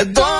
que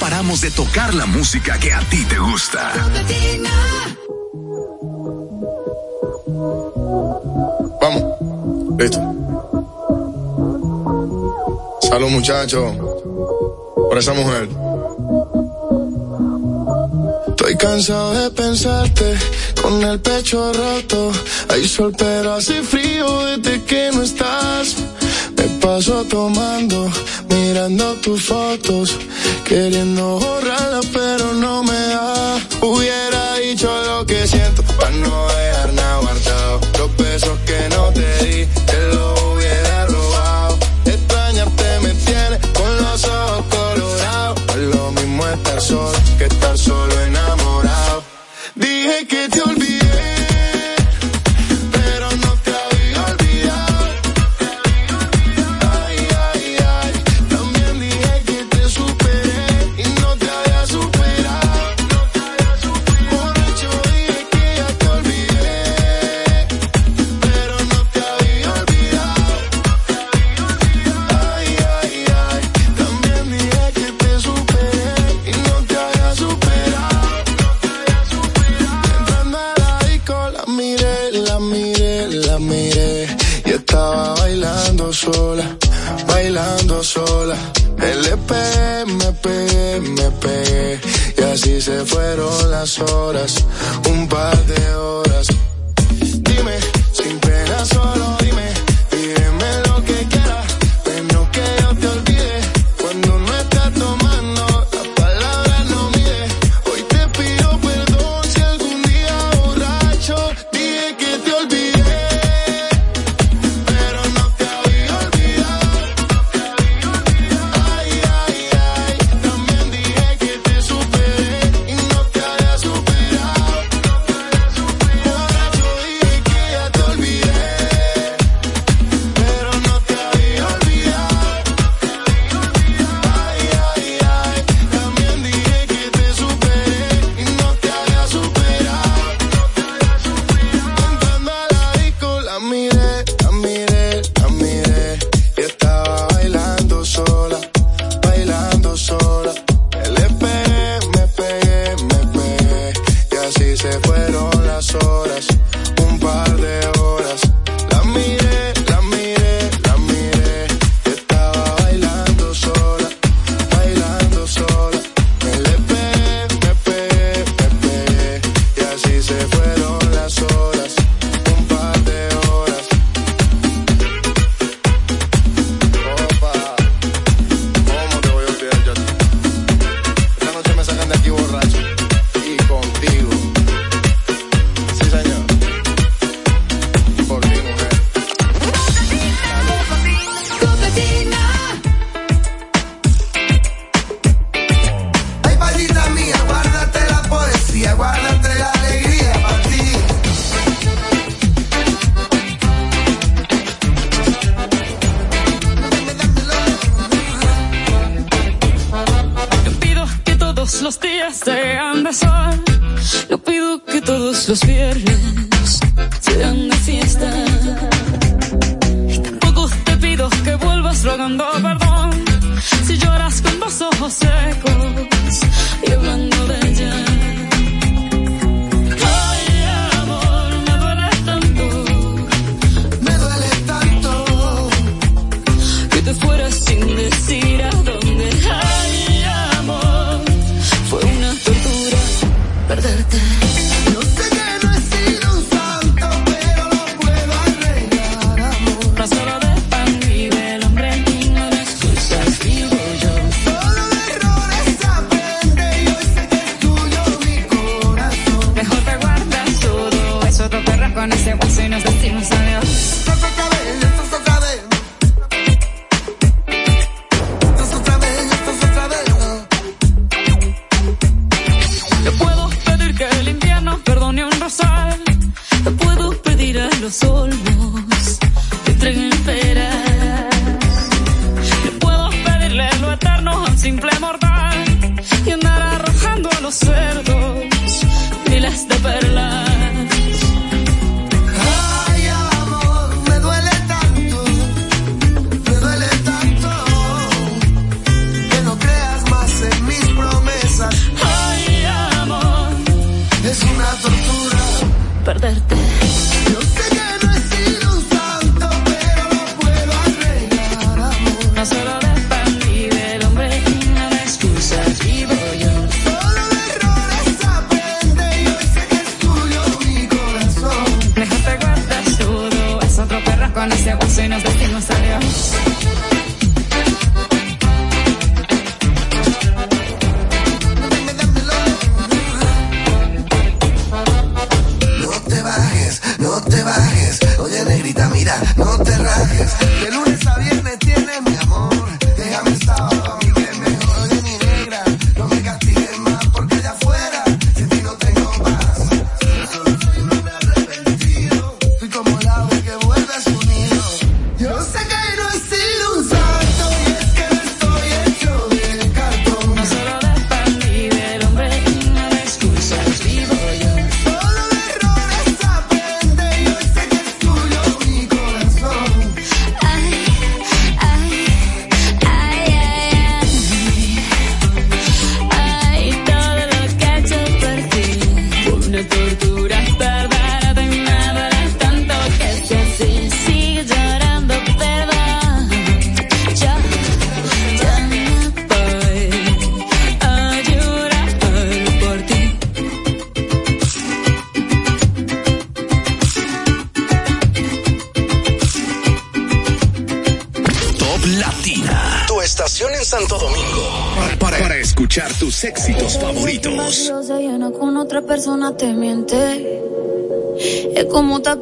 paramos de tocar la música que a ti te gusta. Vamos, listo. Salud muchachos, por esa mujer. Estoy cansado de pensarte con el pecho roto. Hay sol pero hace frío desde que no estás. Me paso tomando mirando tus fotos, queriendo borrarla, pero no me da. Hubiera dicho lo que siento, para no dejar nada guardado.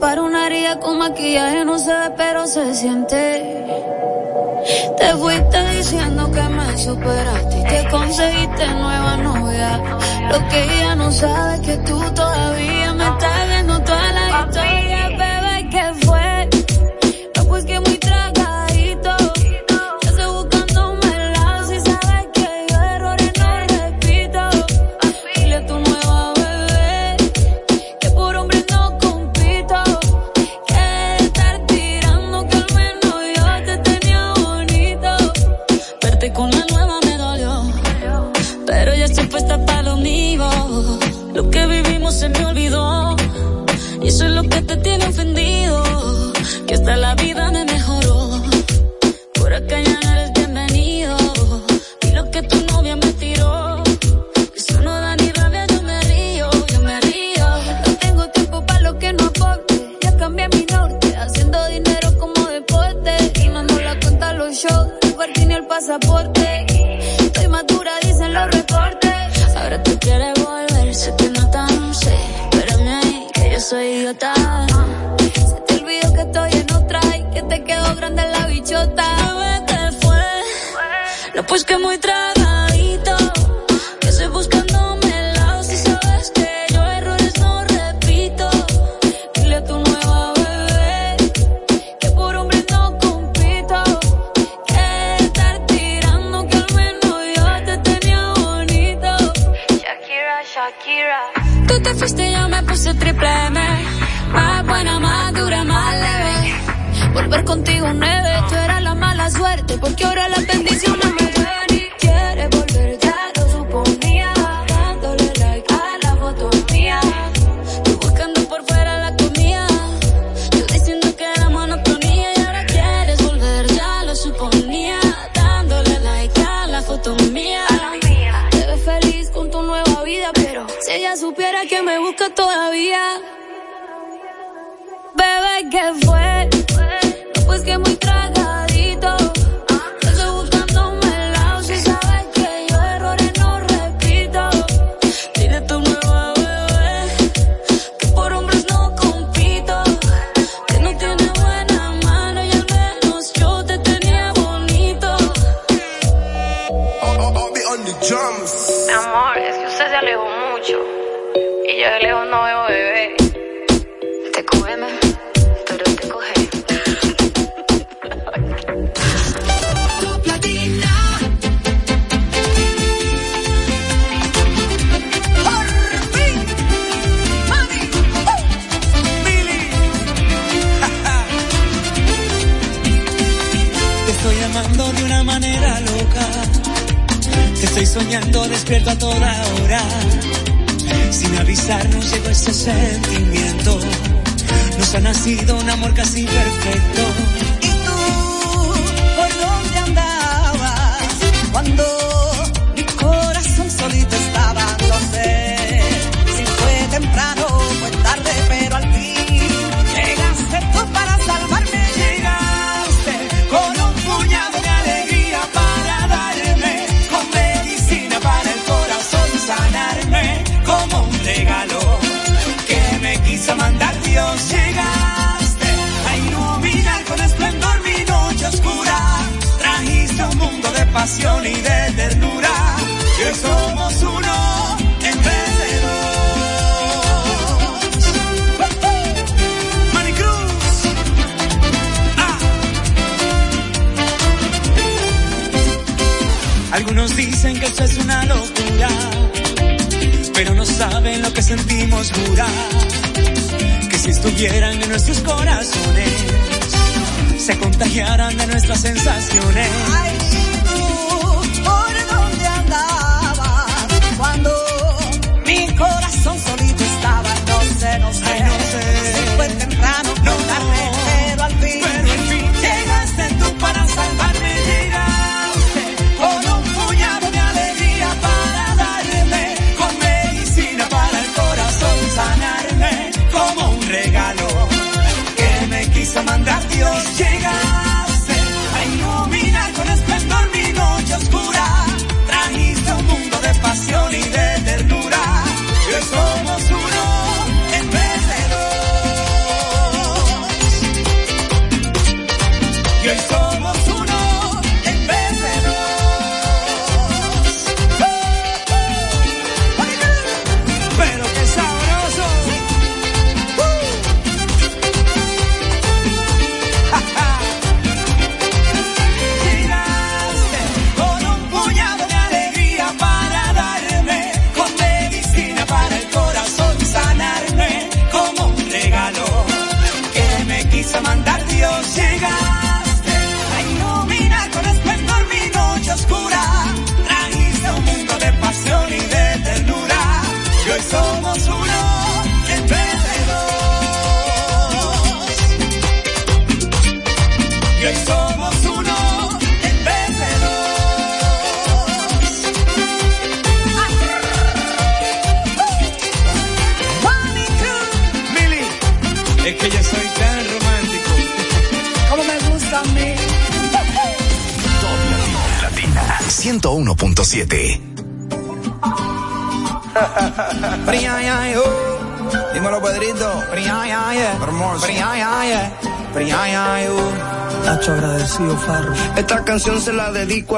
Para una herida con maquillaje no se ve pero se siente. Te fuiste diciendo que me superaste y que conseguiste nueva novia. Lo que ella no sabe es que tú todavía me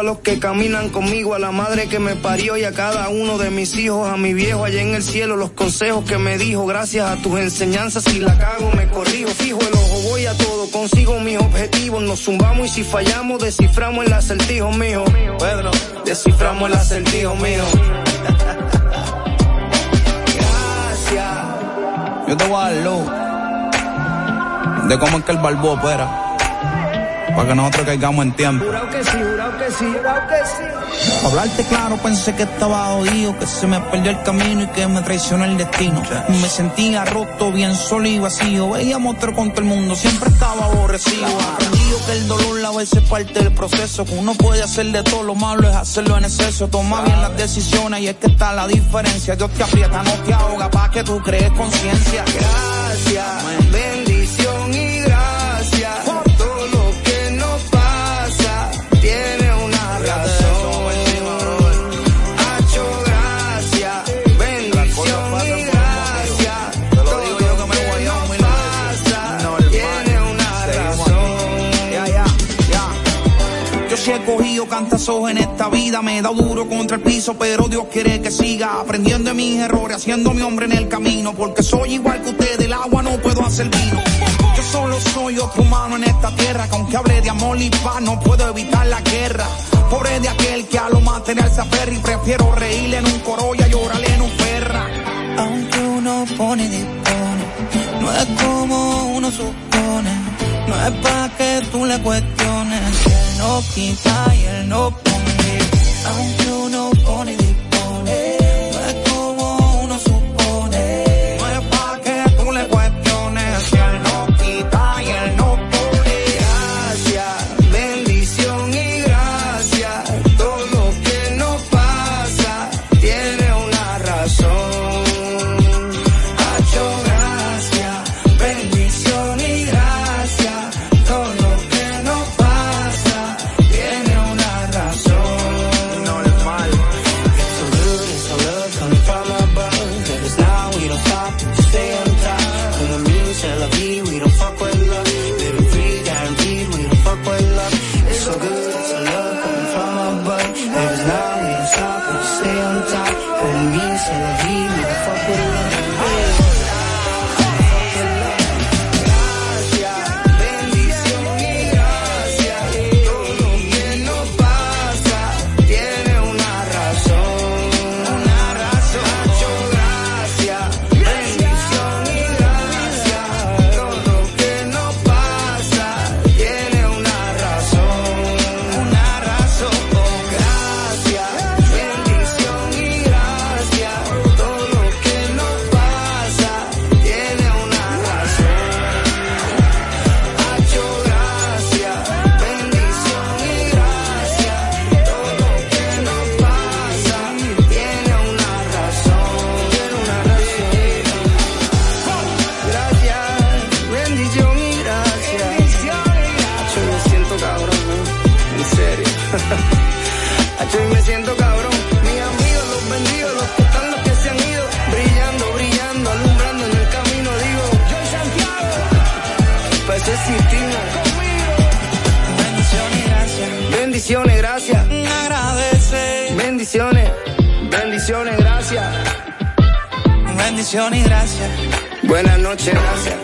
los que caminan conmigo, a la madre que me parió y a cada uno de mis hijos, a mi viejo allá en el cielo, los consejos que me dijo, gracias a tus enseñanzas, si la cago me corrijo, fijo el ojo, voy a todo, consigo mis objetivos, nos zumbamos y si fallamos, desciframos el acertijo mío, Pedro, desciframos el acertijo mío. gracias. Yo te voy a dar de cómo es que el barbo opera para que nosotros caigamos en tiempo. Jurado que sí, jurado que sí, jurado que sí. Hablarte claro, pensé que estaba jodido, que se me perdió el camino y que me traicionó el destino. Me sentía roto, bien solo y vacío. Veía monstruo con todo el mundo, siempre estaba aborrecido. Aprendido que el dolor a veces es parte del proceso, que uno puede hacer de todo lo malo, es hacerlo en exceso. Toma bien las decisiones y es que está la diferencia. Dios te aprieta, no te ahoga, pa' que tú crees conciencia. Gracias, cogido cantazos en esta vida, me he dado duro contra el piso, pero Dios quiere que siga aprendiendo de mis errores, haciendo mi hombre en el camino, porque soy igual que usted, del agua no puedo hacer vino. Yo solo soy otro humano en esta tierra, que aunque hable de amor y paz, no puedo evitar la guerra. Pobre de aquel que a lo material se aferra y prefiero reírle en un coro y llorarle en un perra. Aunque uno pone y dispone, no es como uno supone. No es pa' que tú le cuestiones. No quita no pone. Bendición y gracias. Buenas noches, gracias.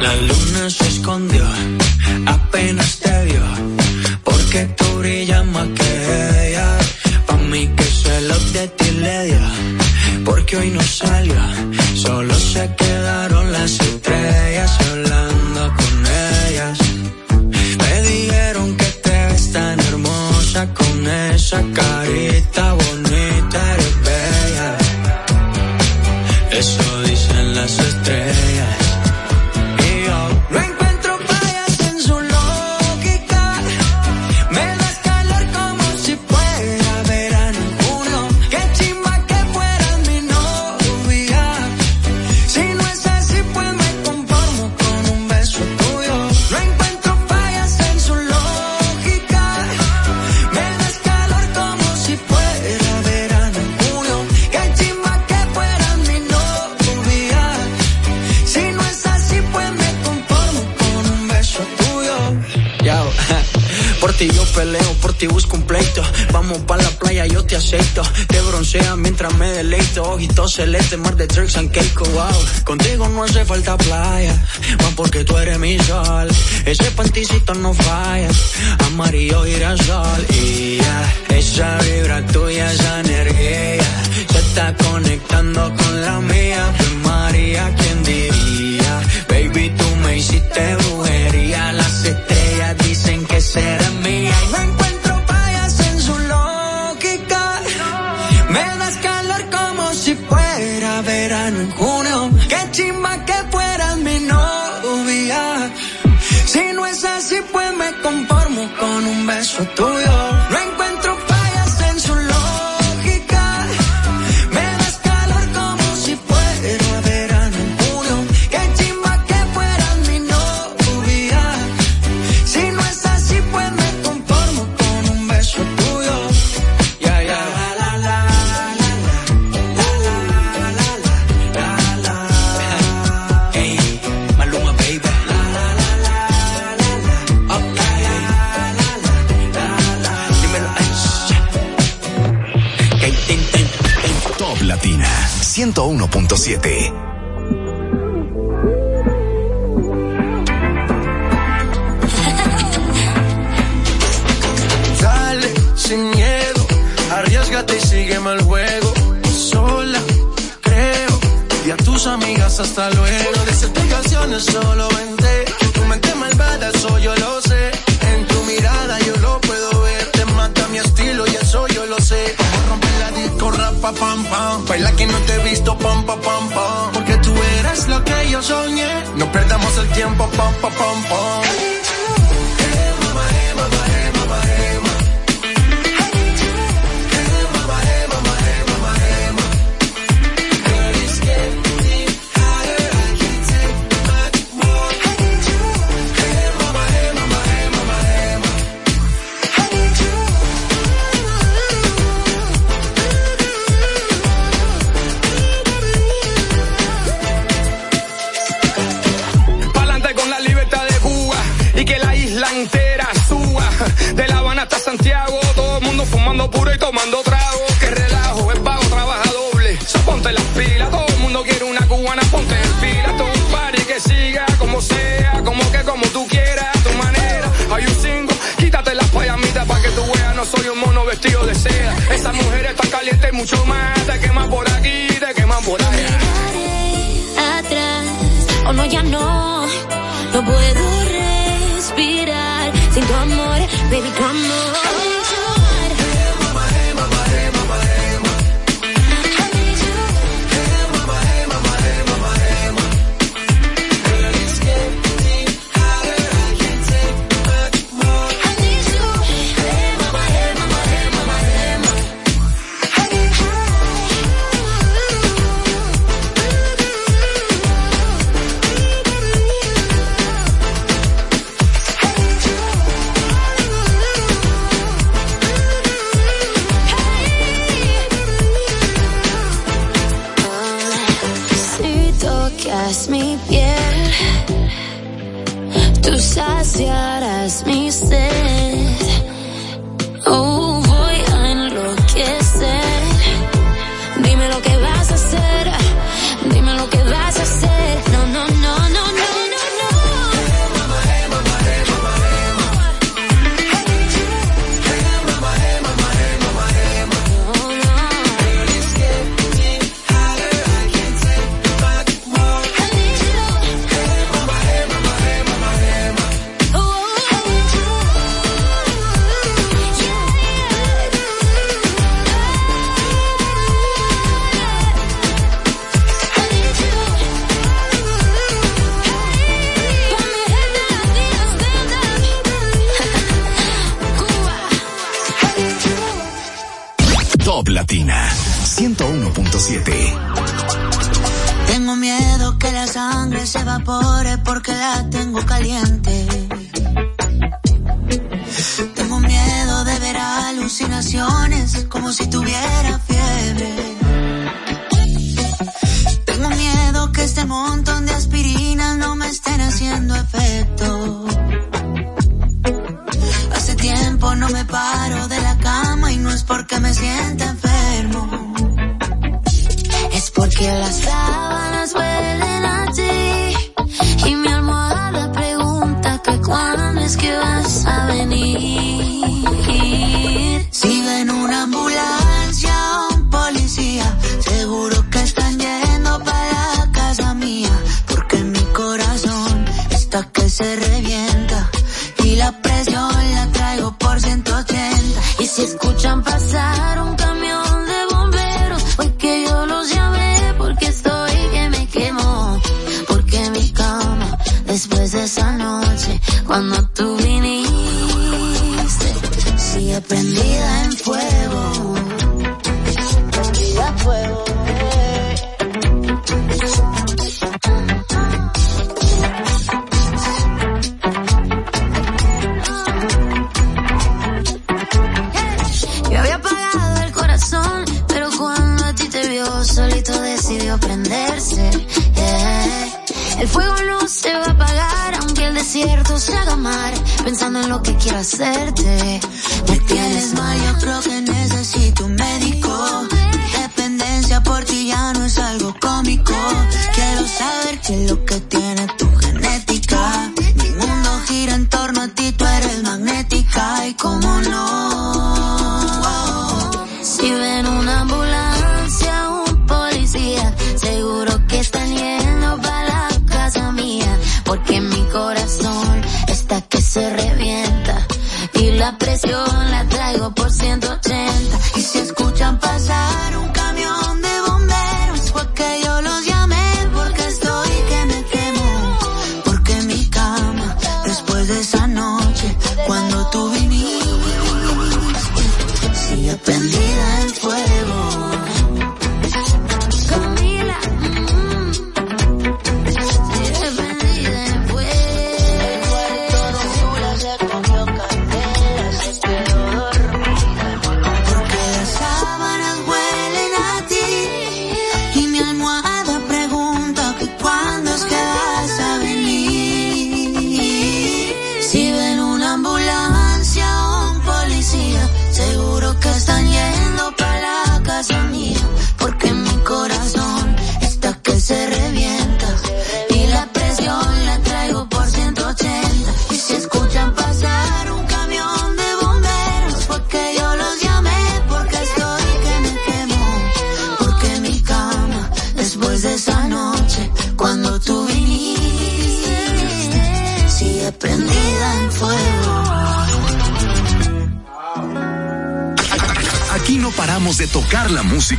La luna se escondió, apenas te vio, porque tú brillas más que ella. Pa' mí que se lo de ti le dio, porque hoy no salió, deleite, ojitos celeste, mar de tricks and cake, wow. Contigo no hace falta playa, más porque tú eres mi sol. Ese panticito no falla, amarillo girasol. Y ya, esa vibra tuya, esa energía, se está conectando con la mía. Pues María, ¿quién diría? Baby, tú me hiciste brujería, las estrellas dicen que será foto 7 mucho más. tocas mi piel, tú saciarás mi sed. Oh.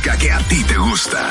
Que a ti te gusta.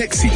Éxitos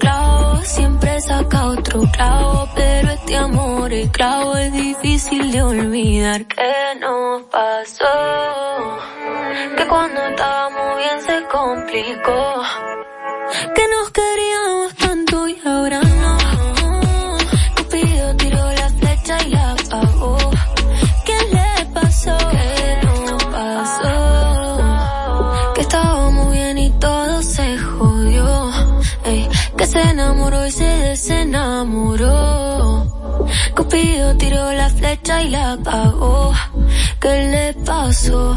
clavo, siempre saca otro clavo, pero este amor es clavo, es difícil de olvidar. Que nos pasó, que cuando estábamos bien se complicó, que nos queríamos tanto y ahora no. se enamoró. Cupido tiró la flecha y la apagó. ¿Qué le pasó?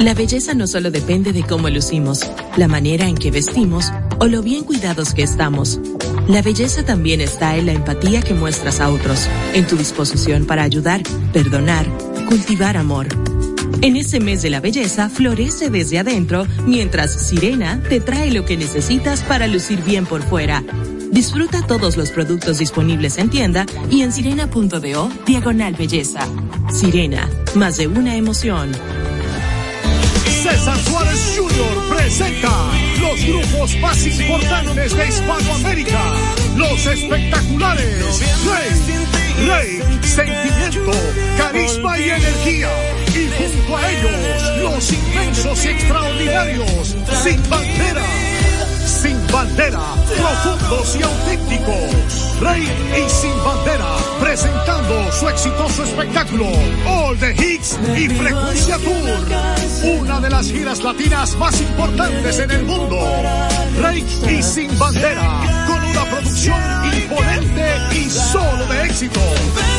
La belleza no solo depende de cómo lucimos, la manera en que vestimos o lo bien cuidados que estamos. La belleza también está en la empatía que muestras a otros, en tu disposición para ayudar, perdonar, cultivar amor. En ese mes de la belleza florece desde adentro, mientras Sirena te trae lo que necesitas para lucir bien por fuera. Disfruta todos los productos disponibles en tienda y en sirena.do diagonal belleza. Sirena, más de una emoción. César Suárez Jr. presenta los grupos más importantes de Hispanoamérica. Los espectaculares. Rey, Rey, sentimiento, carisma y energía. Y junto a ellos, los inmensos y extraordinarios. Sin bandera. Sin bandera, profundos y auténticos. Rey y Sin Bandera, presentando su exitoso espectáculo, All the Hits y Frecuencia Tour. Una de las giras latinas más importantes en el mundo. Rey y Sin Bandera, con una producción imponente y solo de éxito.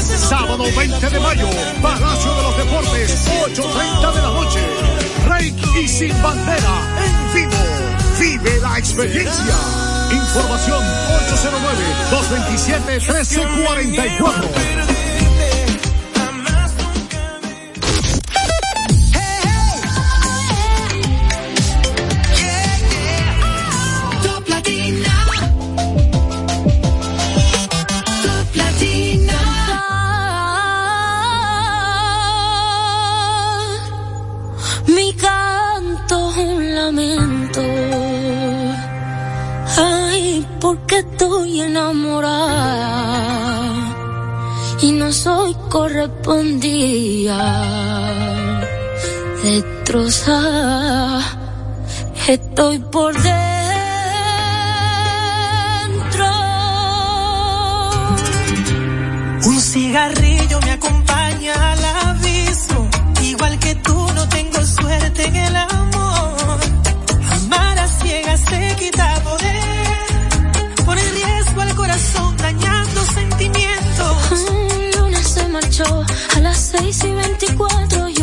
Sábado 20 de mayo, Palacio de los Deportes, 8.30 de la noche. Rey y Sin Bandera, en vivo. Vive la experiencia. Información 809-227-1344. Porque estoy enamorada y no soy correspondida. Destrozada, estoy por dentro. Un cigarrillo me acompaña al abismo. Igual que tú no tengo suerte en el amor. las 6 y 24.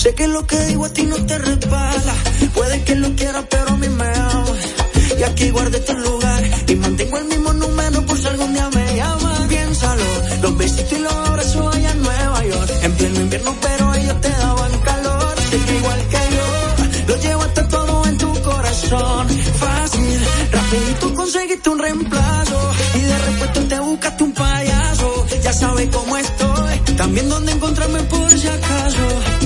Sé que lo que digo a ti no te resbala. Puede que lo quieras, pero a mí me ama. Y aquí guardé tu lugar y mantengo el mismo número por si algún día me llamas. Piénsalo, los besitos y los abrazos allá en Nueva York. En pleno invierno, pero ellos te daban calor. Sé que igual que yo, lo llevo hasta todo en tu corazón. Fácil, rapidito conseguiste un reemplazo. Y de repente te buscaste un payaso. Ya sabes cómo estoy, también dónde encontrarme por si acaso.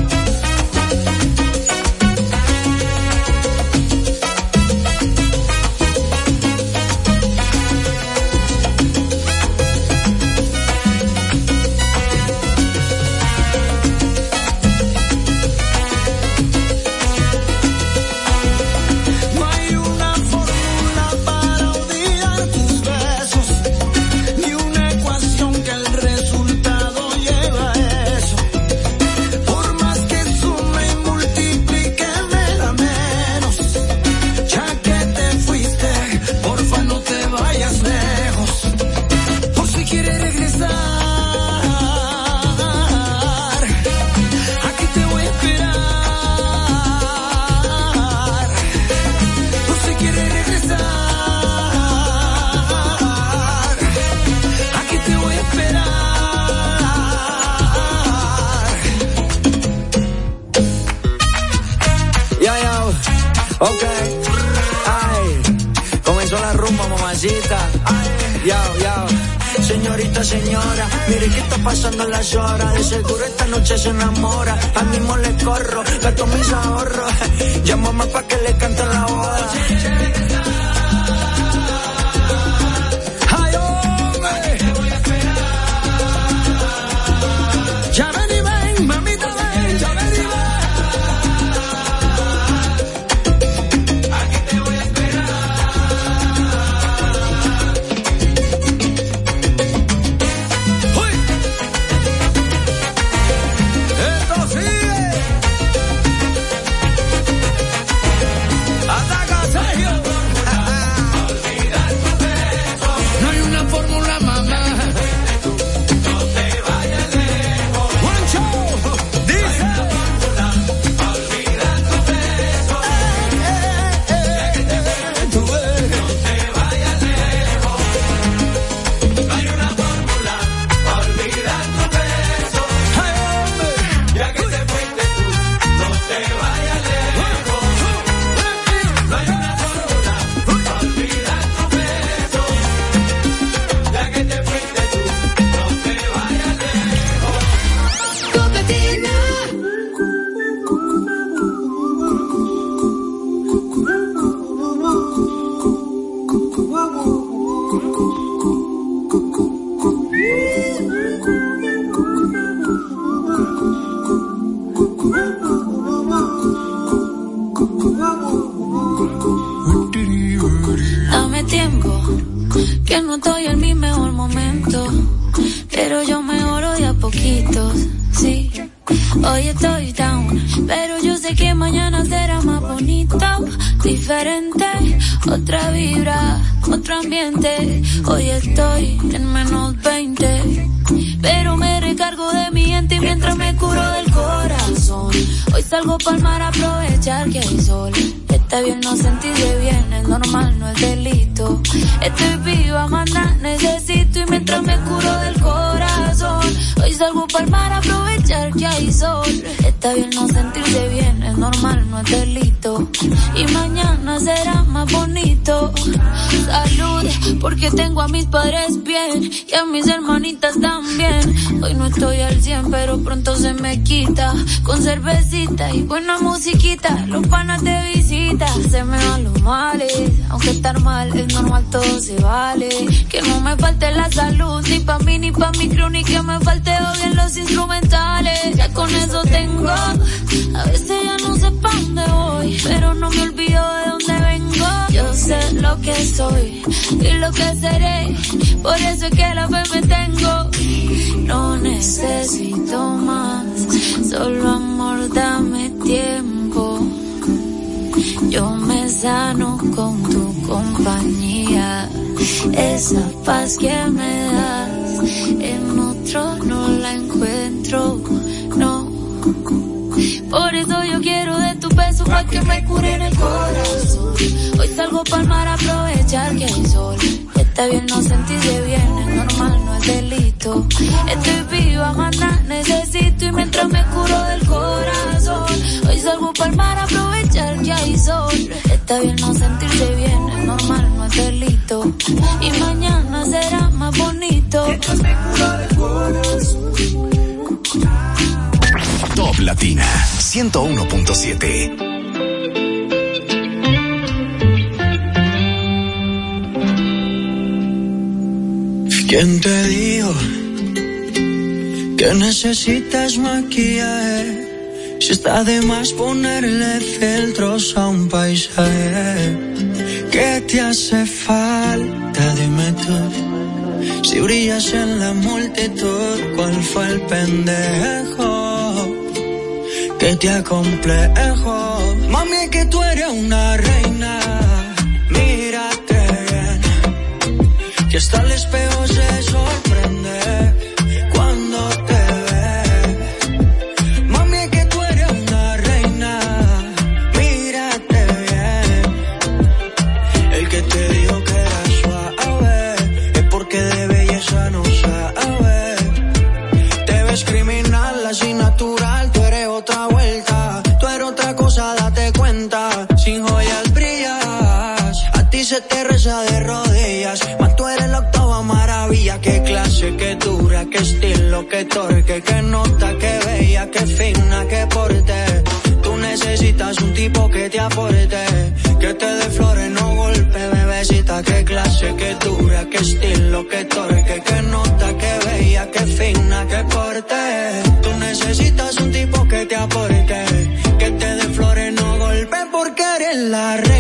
Señorita, señora, mire que está pasando las horas. De seguro esta noche se enamora. Al mismo le corro, gasto mis ahorros. Llámame pa' que le cante la boda. Otro ambiente. Hoy estoy en menos 20, pero me recargo de mi gente mientras me curo del corazón. Hoy salgo pa'l mar a aprovechar que hay sol. Está bien no sentirse bien, es normal, no es delito. Estoy viva, manda, necesito y mientras me curo del salgo aprovechar que hay sol. Está bien no sentirse bien, es normal, no es delito. Y mañana será más bonito. Salud, porque tengo a mis padres bien y a mis hermanitas también. Hoy no estoy al 100, pero pronto se me quita. Con cervecita y buena musiquita, los panas de visita. Se me van los males, aunque estar mal es normal, todo se vale. Que no me falte la salud, ni pa' mí, ni pa' mi crew, ni que me falte odio en los instrumentales. Ya con eso tengo, a veces ya no sé pa' dónde voy, pero no me olvido de dónde vengo. Yo sé lo que soy y lo que seré, por eso es que la fe me tengo. No necesito más, solo amor, dame tiempo. Yo me sano con tu compañía, esa paz que me das, en otro no la encuentro, no. Por eso yo quiero de tu beso para que me cure en el corazón. Hoy salgo pa'l mar a aprovechar que hay sol. Está bien no sentirse bien, es normal, no es delito. Estoy viva, manda, necesito y mientras me curo del corazón. Hoy salgo pa'l mar a aprovechar que hay sol. Está bien no sentirse bien, es normal, no es delito. Y mañana será más bonito. Mientras me curo del corazón. Top Latina 101.7. ¿Quién te dijo que necesitas maquillaje? Si está de más ponerle filtros a un paisaje. ¿Qué te hace falta? Dime tú. Si brillas en la multitud, ¿cuál fue el pendejo que te acomplejo? Mami, que tú eres una reina. Bien. Que hasta el espejo se sorprende qué nota, qué bella, qué fina, qué porte. Tú necesitas un tipo que te aporte, que te dé flores, no golpe, bebecita. Qué clase, qué dura, qué estilo, qué torque, qué nota, qué bella, qué fina, qué porte. Tú necesitas un tipo que te aporte, que te dé flores, no golpe, porque eres la reina.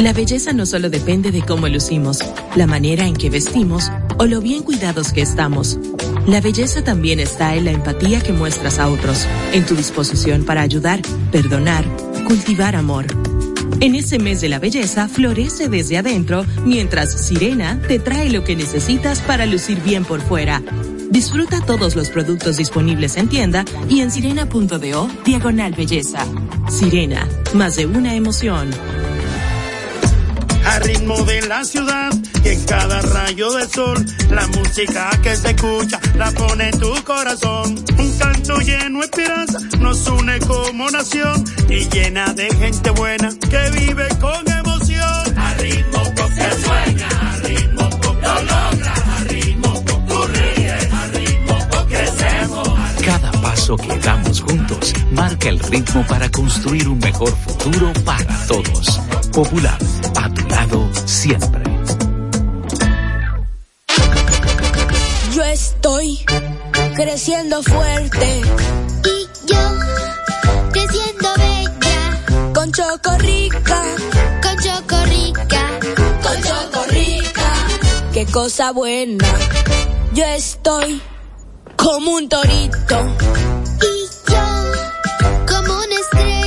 La belleza no solo depende de cómo lucimos, la manera en que vestimos o lo bien cuidados que estamos. La belleza también está en la empatía que muestras a otros, en tu disposición para ayudar, perdonar, cultivar amor. En ese mes de la belleza, florece desde adentro, mientras Sirena te trae lo que necesitas para lucir bien por fuera. Disfruta todos los productos disponibles en tienda y en sirena.do diagonal belleza. Sirena, más de una emoción. Al ritmo de la ciudad y en cada rayo del sol, la música que se escucha la pone en tu corazón. Un canto lleno de esperanza nos une como nación y llena de gente buena que vive con emoción. Al ritmo que sueña, al ritmo que logra, al ritmo que ríe, al ritmo que crecemos. Cada paso que damos juntos marca el ritmo para construir un mejor futuro para todos. Popular, a tu lado siempre. Yo estoy creciendo fuerte. Y yo creciendo bella. Con chocorrica. Con chocorrica. Con chocorrica. Qué cosa buena. Yo estoy como un torito. Y yo como una estrella.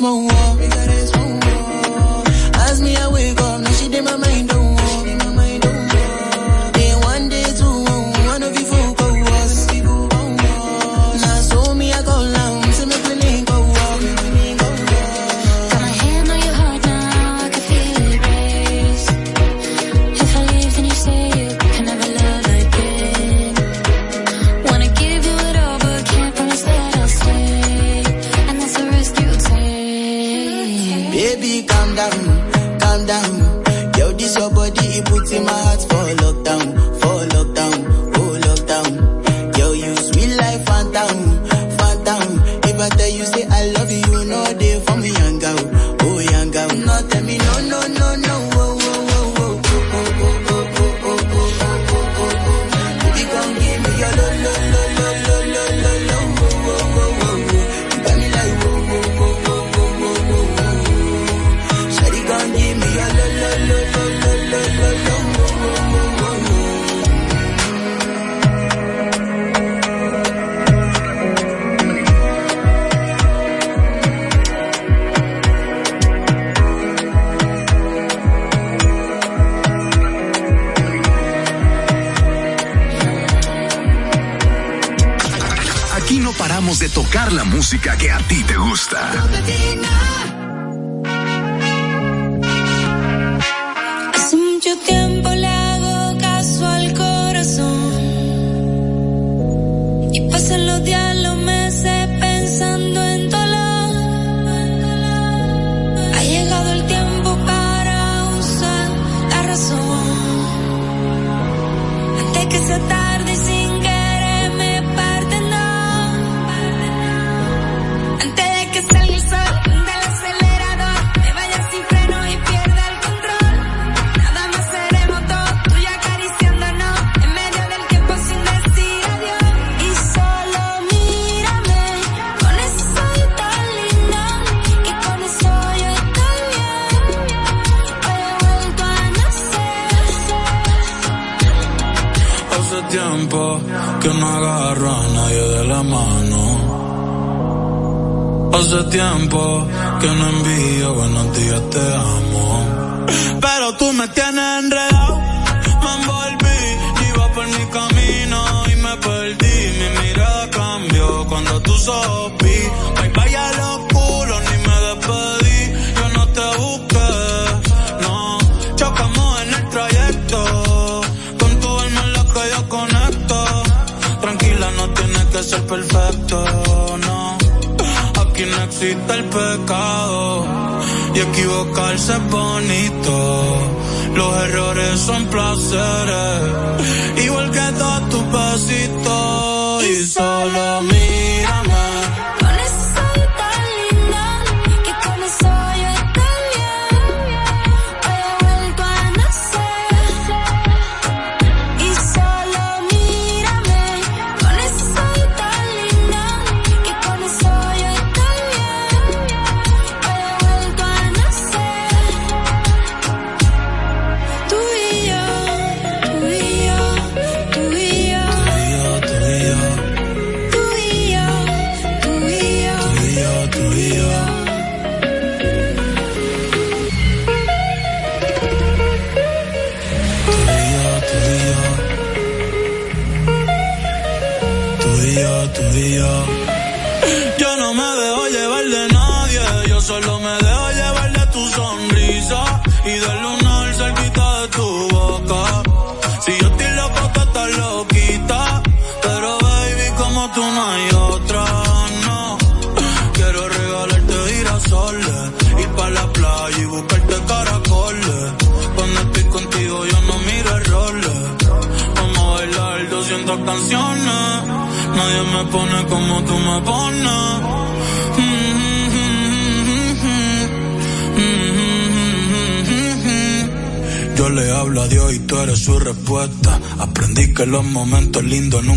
my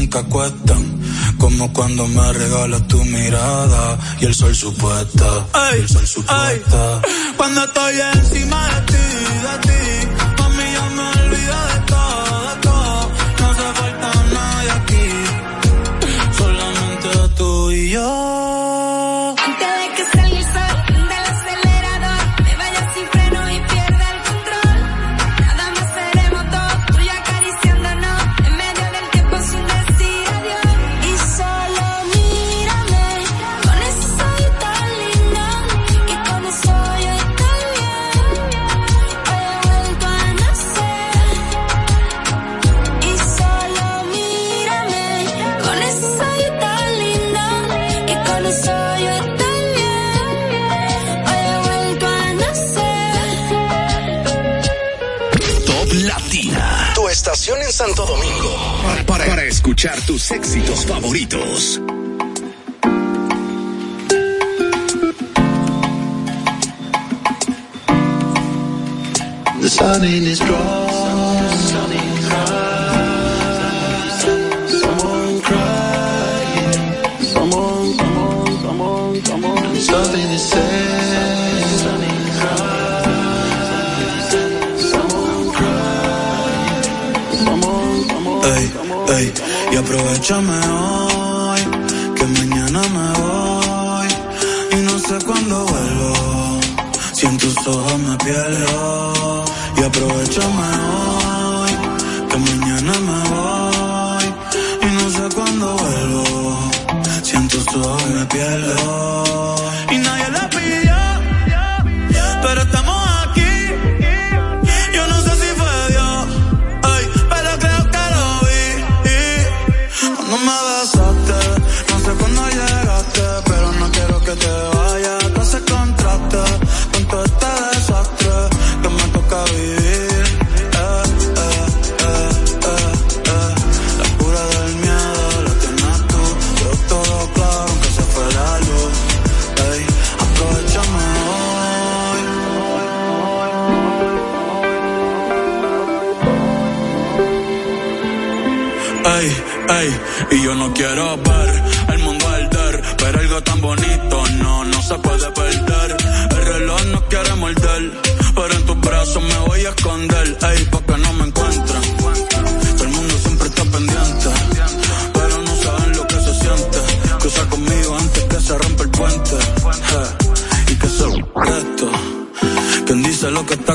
nunca cuestan. Como cuando me regalas tu mirada y el sol supuesta. Ey, y el sol supuesta. Ey, cuando estoy encima de ti, de ti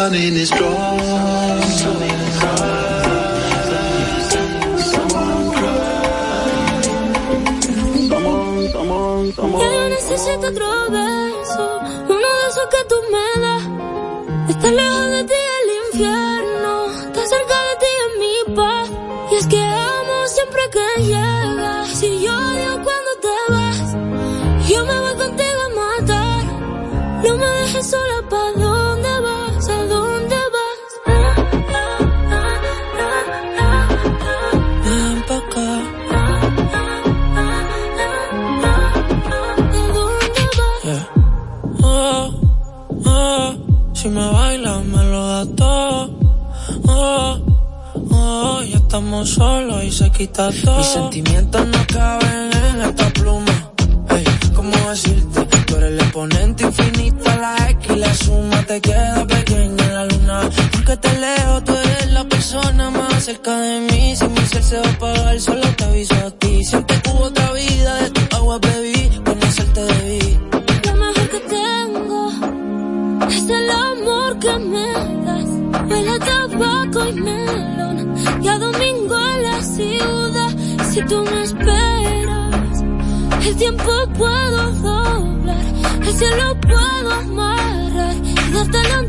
sun in his. Yo necesito otro beso, uno de esos que tú me das. Estás lejos solo y se quita todo. Mis sentimientos no caben en esta pluma. Hey, ¿cómo decirte? Tú eres el exponente infinito, la X la suma te queda pequeña en la luna. Porque te leo, tú eres la persona más cerca de mí. Si mi ser se va a apagar, solo tú me esperas. El tiempo puedo doblar, el cielo puedo amarrar y darte la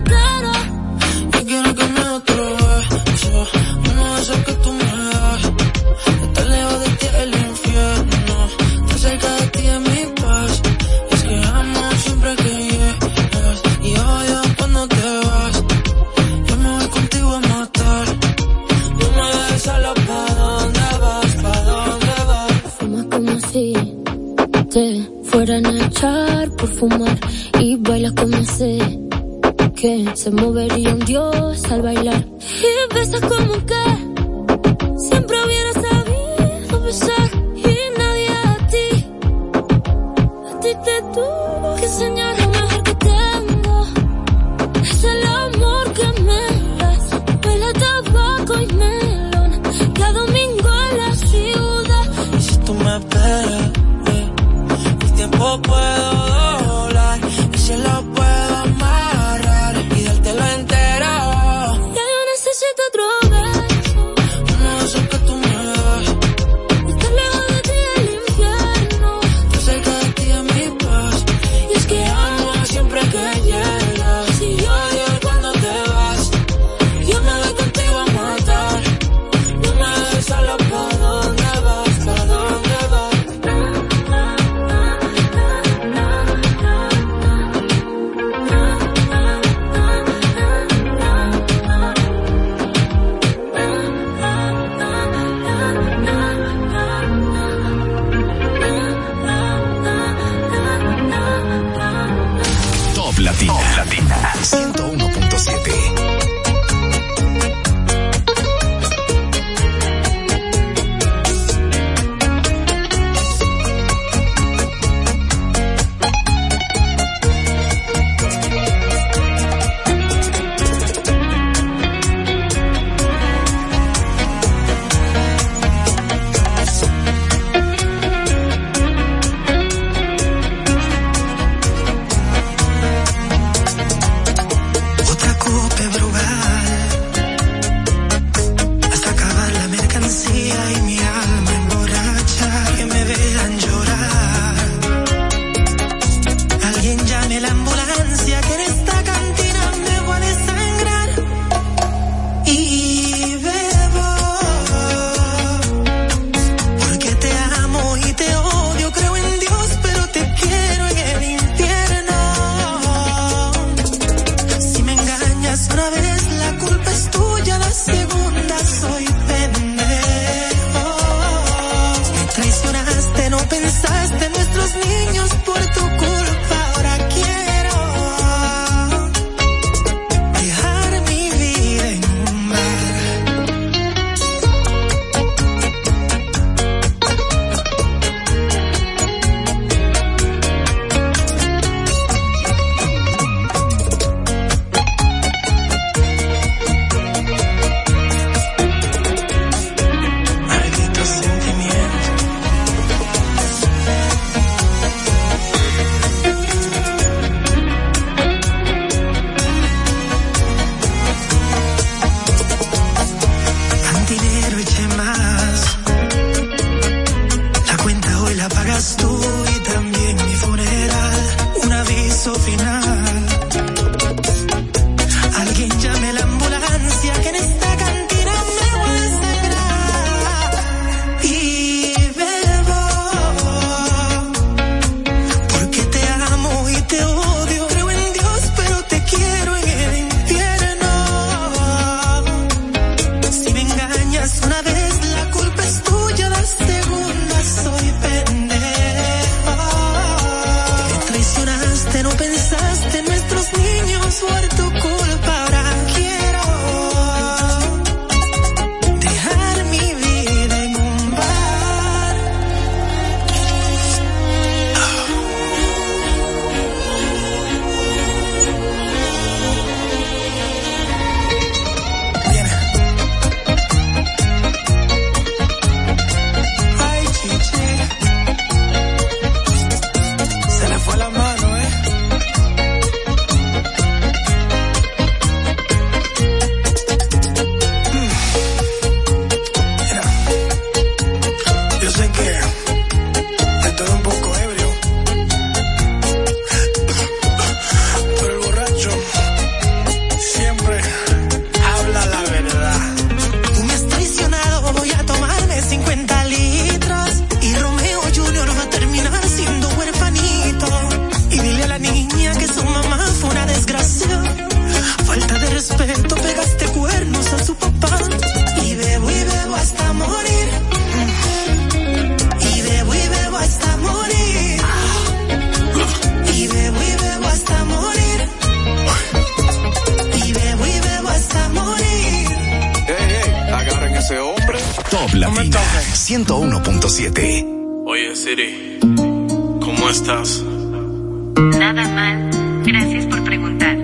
Latina. Latina 101.7. 101.7. Oye Siri, ¿cómo estás? Nada mal, gracias por preguntar.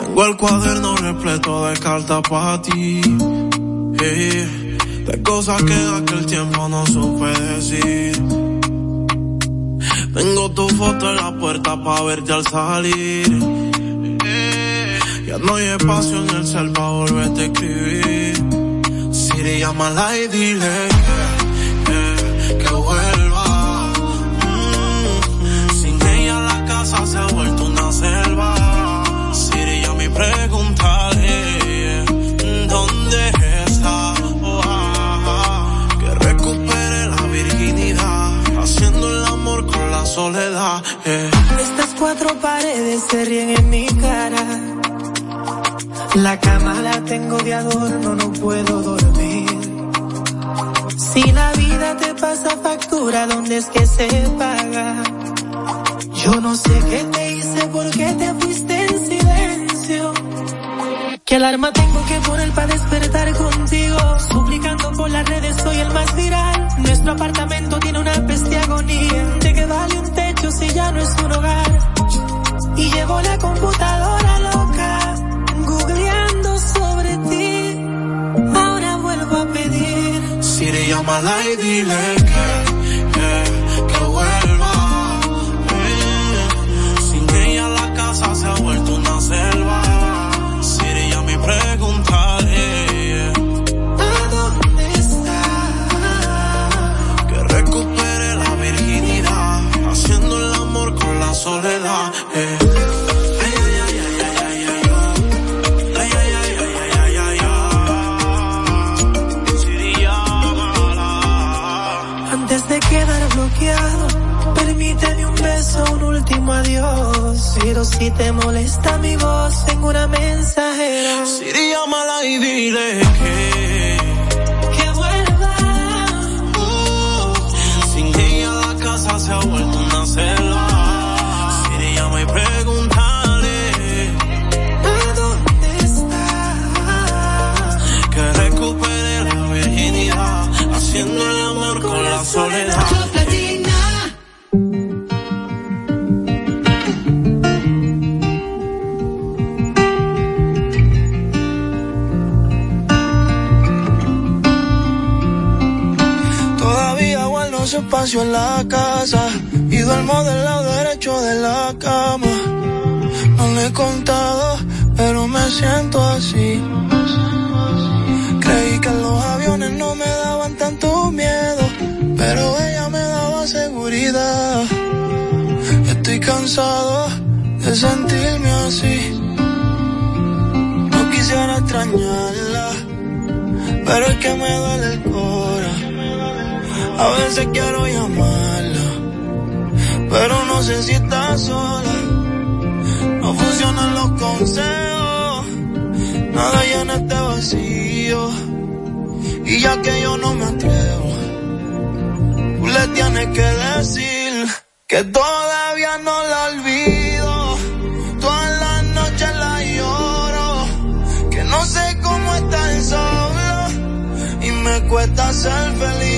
Tengo el cuaderno repleto de cartas para ti. Hey, de cosas que en aquel tiempo no supe decir. Tengo tu foto en la puerta para verte al salir. Eh, ya no hay espacio en el cel para volverte a escribir llámala y dile que, que, vuelva. Mm, sin ella la casa se ha vuelto una selva. Siri a mi preguntaré dónde está. Que recupere la virginidad, haciendo el amor con la soledad. Estas cuatro paredes se ríen en mi cara. La cama la tengo de adorno, no puedo dormir. Si la vida te pasa factura, ¿dónde es que se paga? Yo no sé qué te hice, por qué te fuiste en silencio. Que alarma tengo que poner para despertar contigo. Suplicando por las redes, soy el más viral. Nuestro apartamento tiene una peste agonía. ¿De qué vale un techo si ya no es un hogar? Y llevo la computadora loca llámala y dile que, que, que vuelva. Eh, Sin ella la casa se ha vuelto una selva. Siri, ya me preguntaré ¿A dónde está? que recupere la virginidad, haciendo el amor con la soledad. Si te molesta mi voz, tengo una mensajera. Siri, llámala y dile Que espacio en la casa y duermo del lado derecho de la cama. No le he contado, pero me siento así. Creí que los aviones no me daban tanto miedo, pero ella me daba seguridad. Estoy cansado de sentirme así. No quisiera extrañarla, pero es que me duele el cora. A veces quiero llamarla, pero no sé si está sola. No funcionan los consejos, nada llena este vacío. Y ya que yo no me atrevo, tú le tienes que decir que todavía no la olvido. Todas las noches la lloro, que no sé cómo estar solo y me cuesta ser feliz.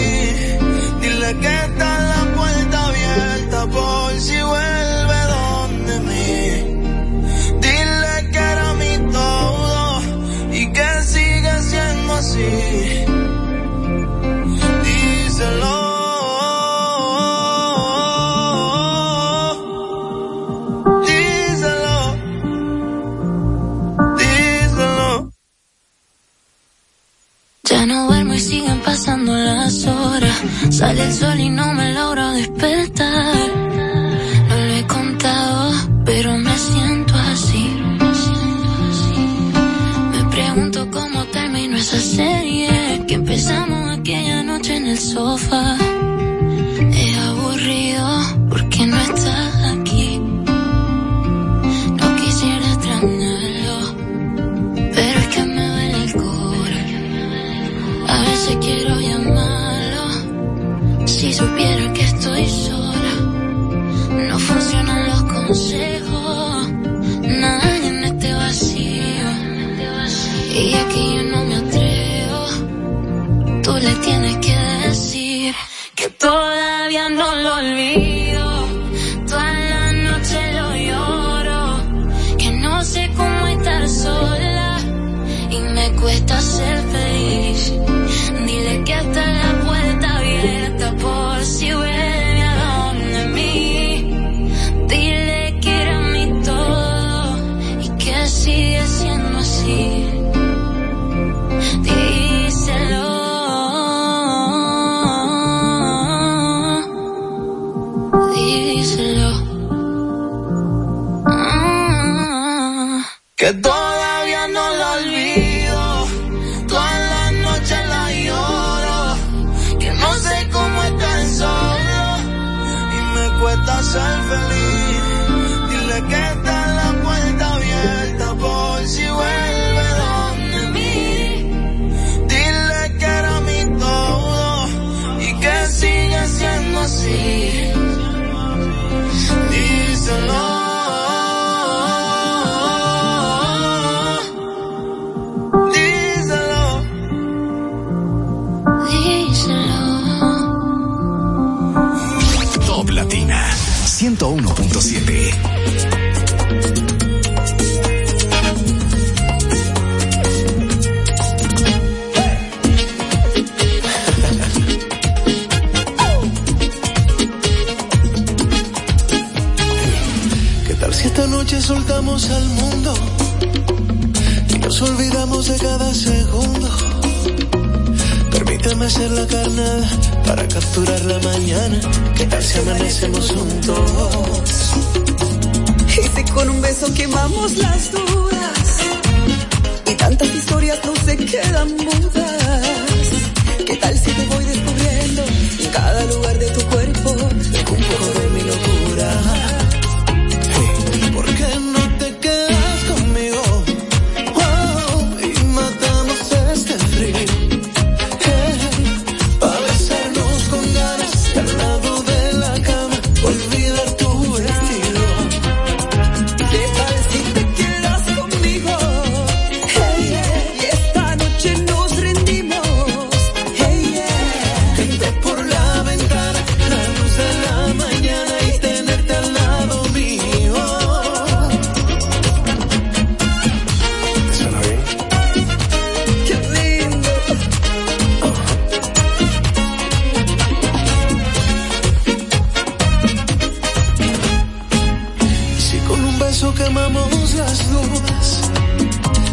beso quemamos las dudas.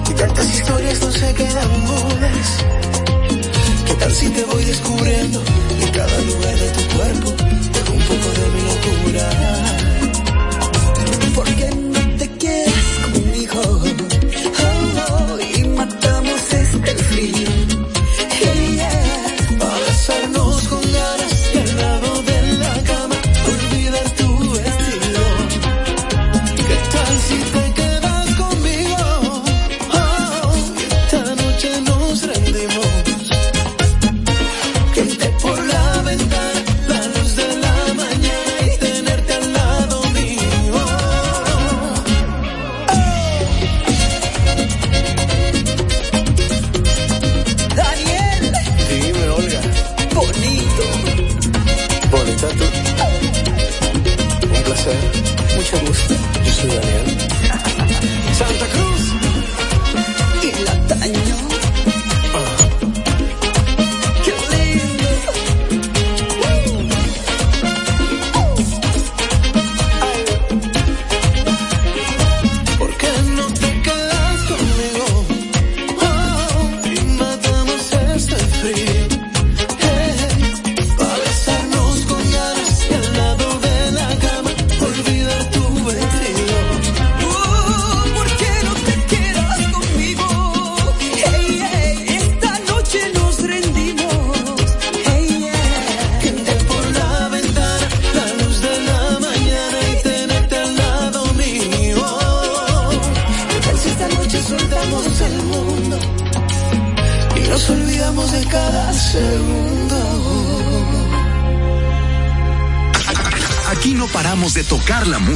Y tantas historias no se quedan mudas. ¿Qué tal si te voy descubriendo en cada lugar de tu cuerpo? Tengo un poco de mi locura.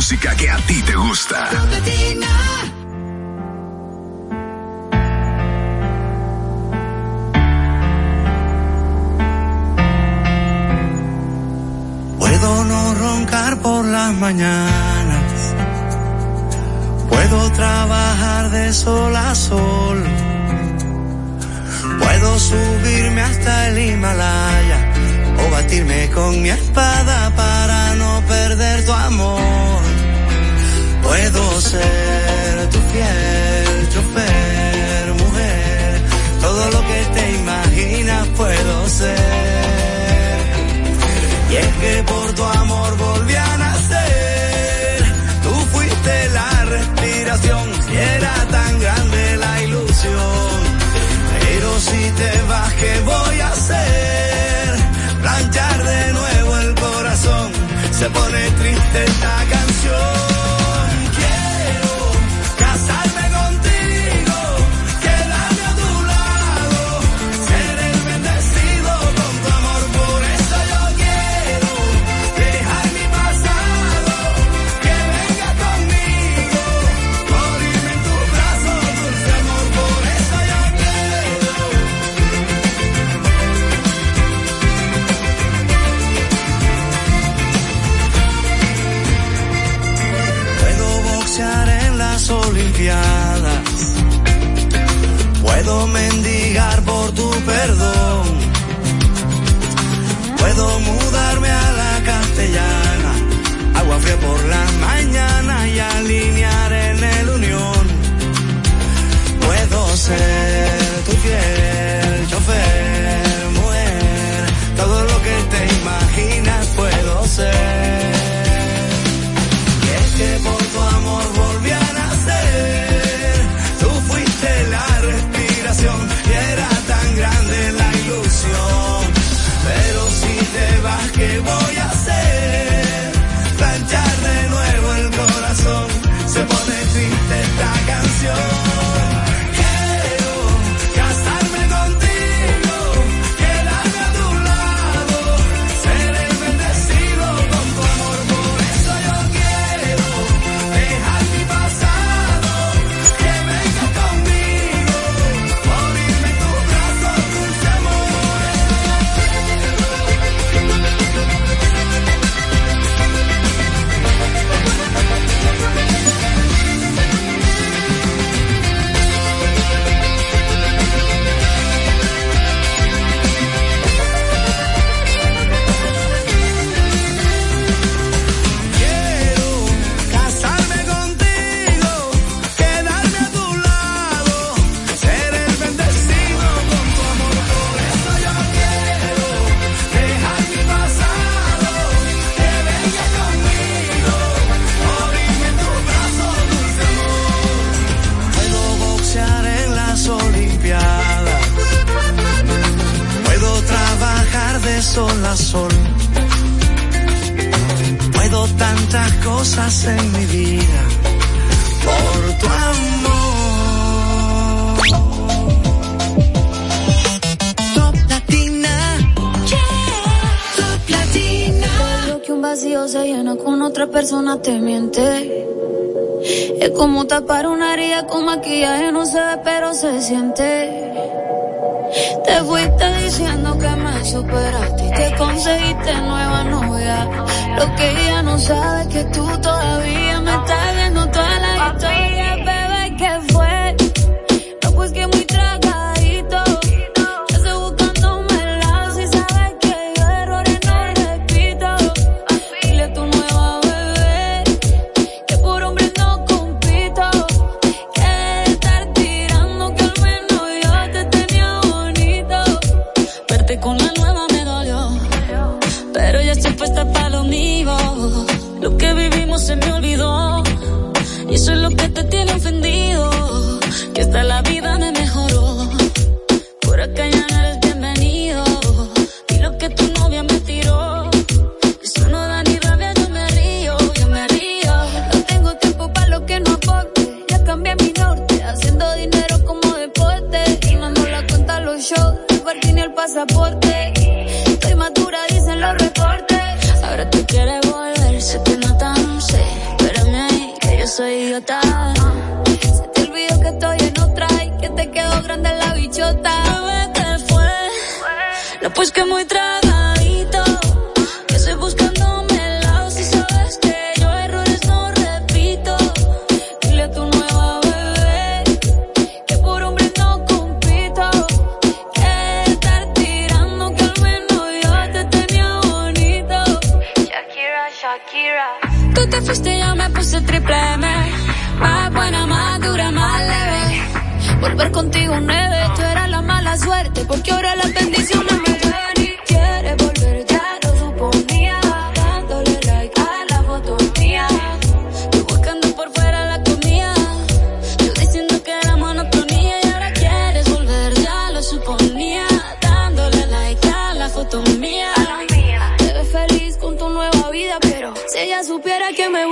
música.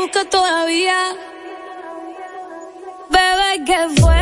Busca todavía. Bebé, ¿qué fue?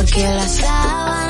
Porque las sábanas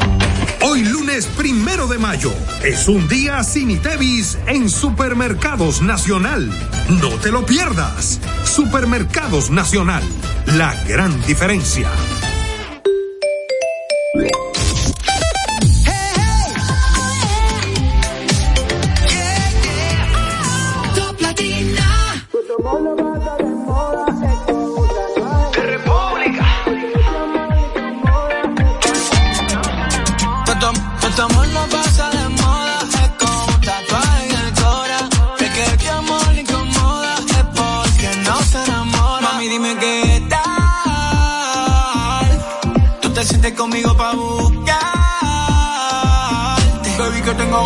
Primero de mayo es un día sin Itevis en Supermercados Nacional. No te lo pierdas. Supermercados Nacional. La gran diferencia. Nuestro amor no pasa de moda, es como un tatuaje en el cora. De que amor le incomoda, es porque no se enamora. Mami, dime qué tal. Tú te sientes conmigo pa' buscarte. Baby, que tengo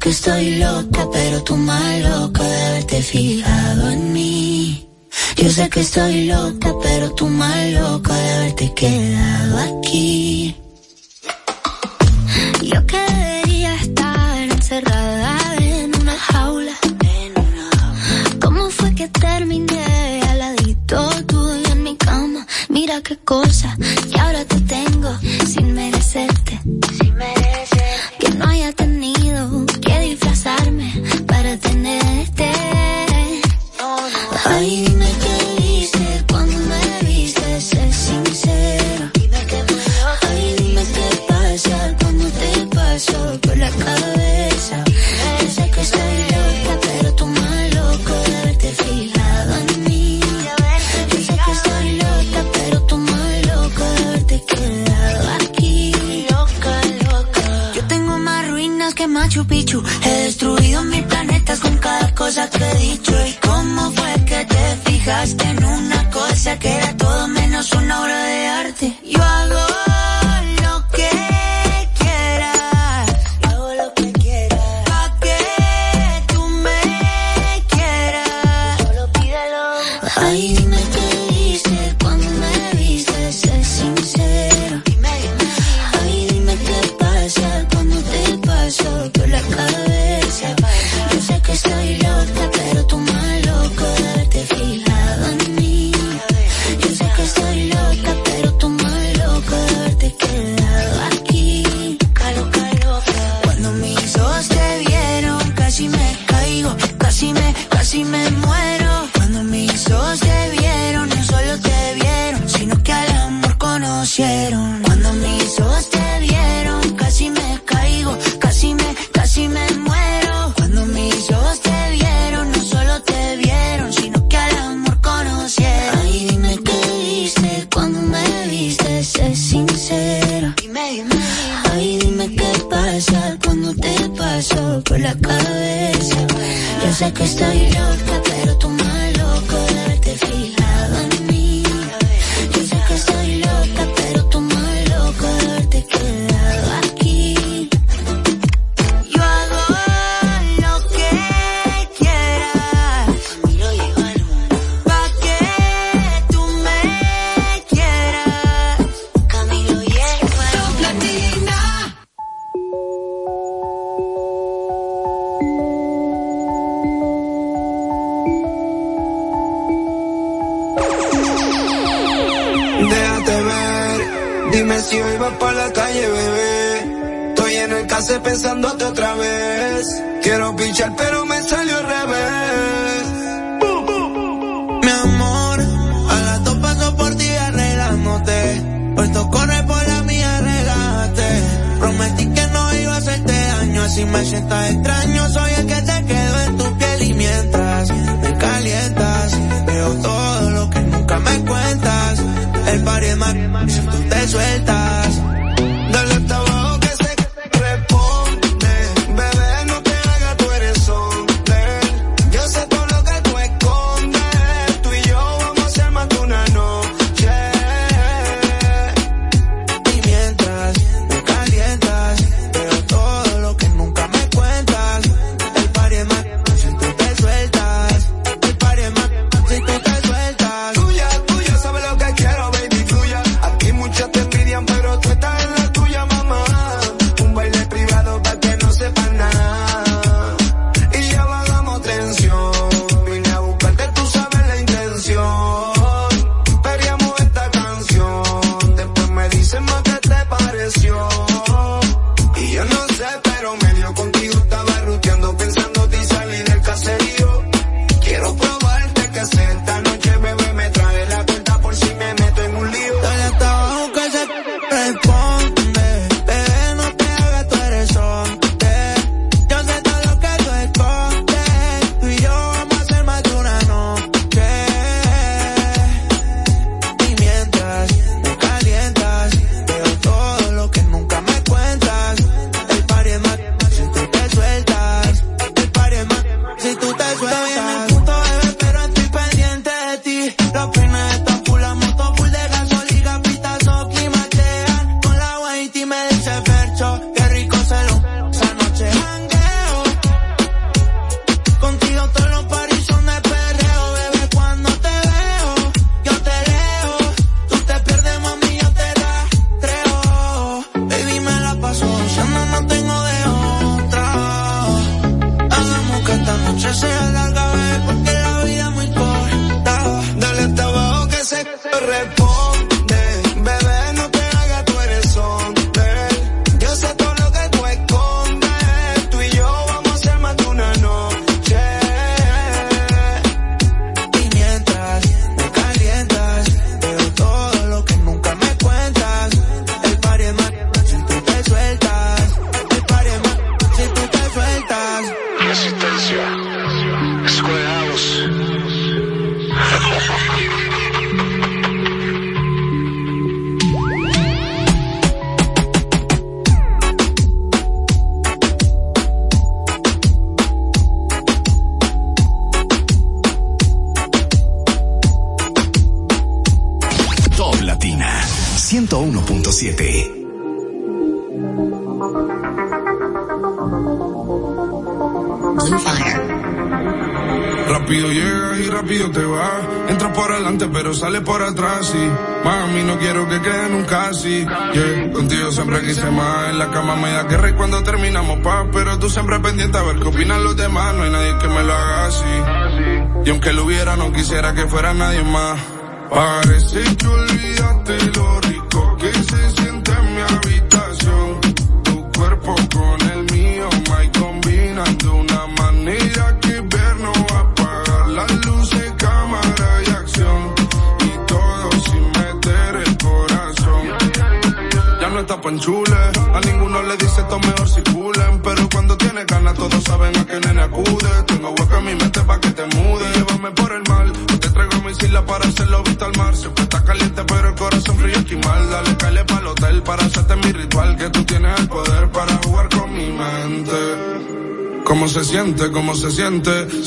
que estoy loca, pero tú más loca de haberte fijado en mí. Yo sé que estoy loca, pero tú más loca de haberte quedado. que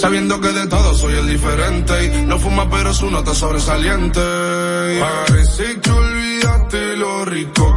Sabiendo que de todo soy el diferente. Y no fuma pero su nota sobresaliente. Parece que olvidaste lo rico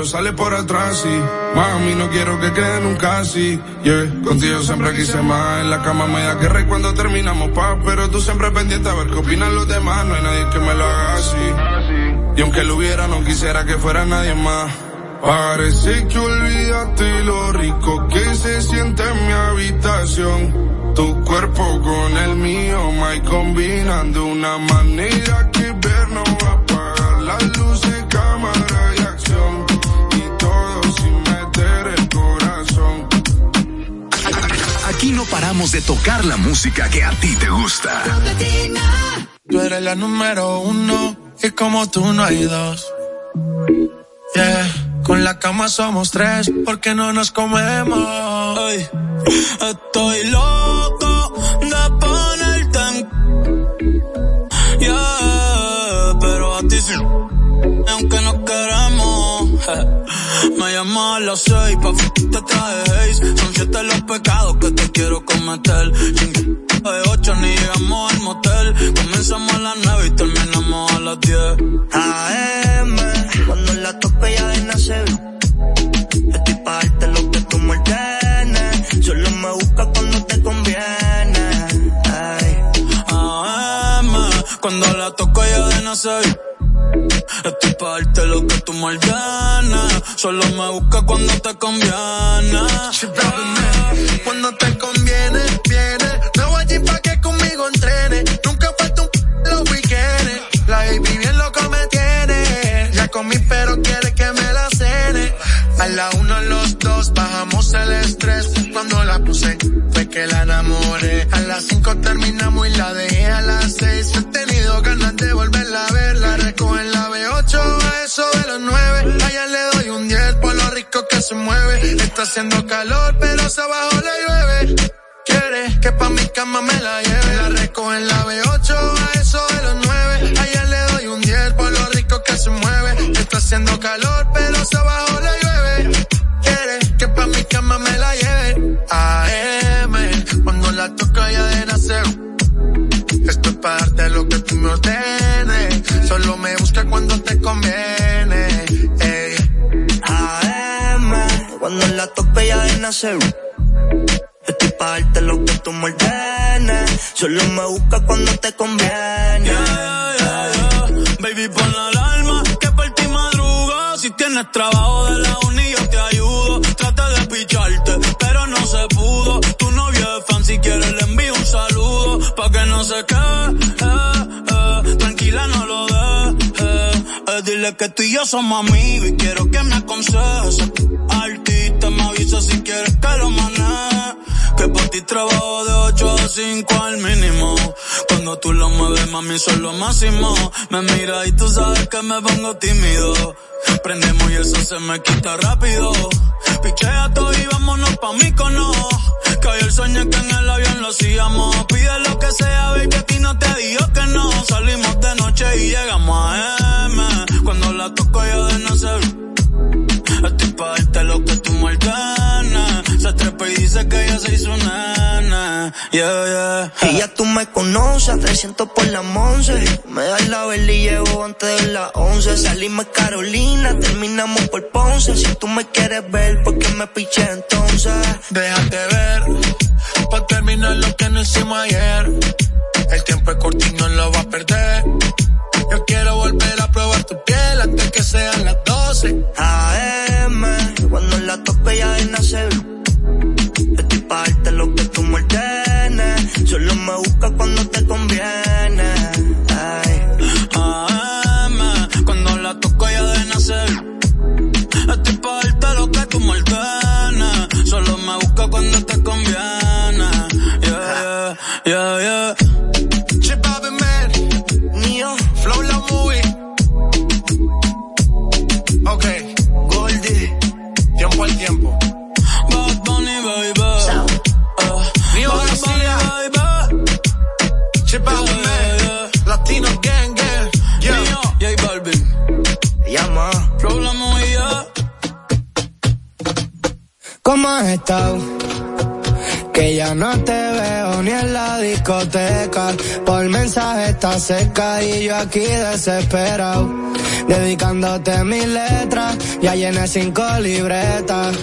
pero sales por atrás y mami, no quiero que quede nunca así, yeah. Contigo siempre quise más. En la cama me da guerra y cuando terminamos paz. Pero tú siempre pendiente a ver qué opinan los demás. No hay nadie que me lo haga así. Y aunque lo hubiera, no quisiera que fuera nadie más. Parece que olvidaste lo rico que se siente en mi habitación. Tu cuerpo con el mío, my combinando una manera de tocar la música que a ti te gusta. Tú eres la número uno y como tú no hay dos. Yeah. Con la cama somos tres porque no nos comemos. Ey, estoy loco las seis pa' te traje haze. Son siete los pecados que te quiero cometer. Sin de ocho ni llegamos al motel. Comenzamos a las nueve y terminamos a las diez. AM, cuando la tope ya de nacer. Estoy pa' darte lo que tú me ordenes. Solo me busca cuando te conviene. Ay. AM, cuando la toco ya de nacer. Estoy pa' darte lo que tú me ordenes. Solo me busca cuando te conviene. Cuando te conviene, viene. Me voy allí pa' que conmigo entrene. Nunca falta un los weekends. La baby bien loco me tiene. Ya comí pero quiere que me la cene. A la uno los dos bajamos el estrés. Cuando la puse fue que la enamoré. A las cinco terminamos y la dejé a las seis. Está haciendo calor pero se abajo le llueve. Quiere que pa' mi cama me la lleve. La recojo en la B8 a eso de los nueve. Allá le doy un 10 por lo rico que se mueve. Está haciendo calor pero se abajo le llueve. Quiere que pa' mi cama me la lleve. AM, cuando la toco ya de nacer. Esto es para darte lo que tú me ordenes. Solo me busca cuando te conviene. Nacer. Estoy pa' lo que tú me ordenes. Solo me busca cuando te conviene. Baby, pon la alarma que por ti madruga. Si tienes trabajo de la uni, yo te ayudo. Trata de picharte, pero no se pudo. Tu novio es fan, si quieres le envío un saludo. Pa' que no se quede, Dile que tú y yo somos amigos y quiero que me aconsejes. Artista me avisa si quieres que lo maneje. Que por ti trabajo de 8 a 5 al mínimo. Cuando tú lo mueves, mami, son lo máximo. Me mira y tú sabes que me pongo tímido. Prendemos y eso se me quita rápido. Pichea todo y vámonos pa' mí cono. Que hoy el sueño que en el avión lo hacíamos. Pide lo que sea, baby, a ti no te digo que no. Salimos de noche y llegamos a M. Cuando la toco yo de no sé. Estoy pa' darte lo que tú trepa y dice que ella se hizo nana. Yeah, yeah. Y ya tú me conoces, 300 por la once. Me das la vela y llevo antes de las 11. Salimos Carolina, terminamos por Ponce. Si tú me quieres ver, ¿por qué me piché entonces? Déjate ver, pa' terminar lo que no hicimos ayer. El tiempo es corto y no lo va a perder. Yo quiero volver a probar tu piel antes que sean las 12. AM, cuando la tope ya de nacer. Solo me busca cuando te conviene. Ay. AM, cuando la toco ya de nacer. Estoy pa' darte lo que tú me Solo me busca cuando te conviene. Yeah, yeah, yeah, yeah. ¿Cómo has Que ya no te veo ni en la discoteca. Por mensaje está cerca y yo aquí desesperado. Dedicándote mis letras, ya llené cinco libretas.